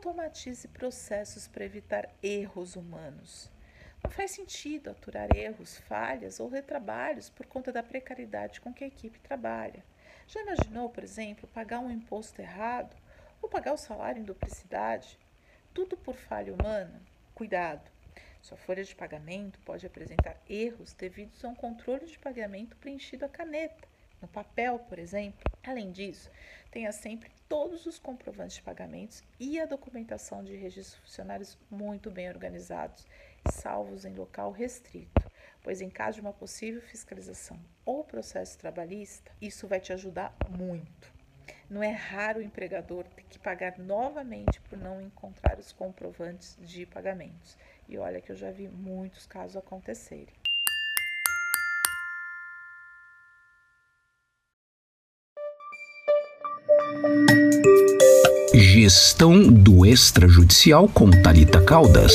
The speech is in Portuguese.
automatize processos para evitar erros humanos. Não faz sentido aturar erros, falhas ou retrabalhos por conta da precariedade com que a equipe trabalha. Já imaginou, por exemplo, pagar um imposto errado ou pagar o salário em duplicidade? Tudo por falha humana? Cuidado! Sua folha de pagamento pode apresentar erros devidos a um controle de pagamento preenchido à caneta, no papel, por exemplo. Além disso, tenha sempre todos os comprovantes de pagamentos e a documentação de registros funcionários muito bem organizados, salvos em local restrito, pois em caso de uma possível fiscalização ou processo trabalhista, isso vai te ajudar muito. Não é raro o empregador ter que pagar novamente por não encontrar os comprovantes de pagamentos. E olha que eu já vi muitos casos acontecerem. Gestão do extrajudicial com Talita Caldas.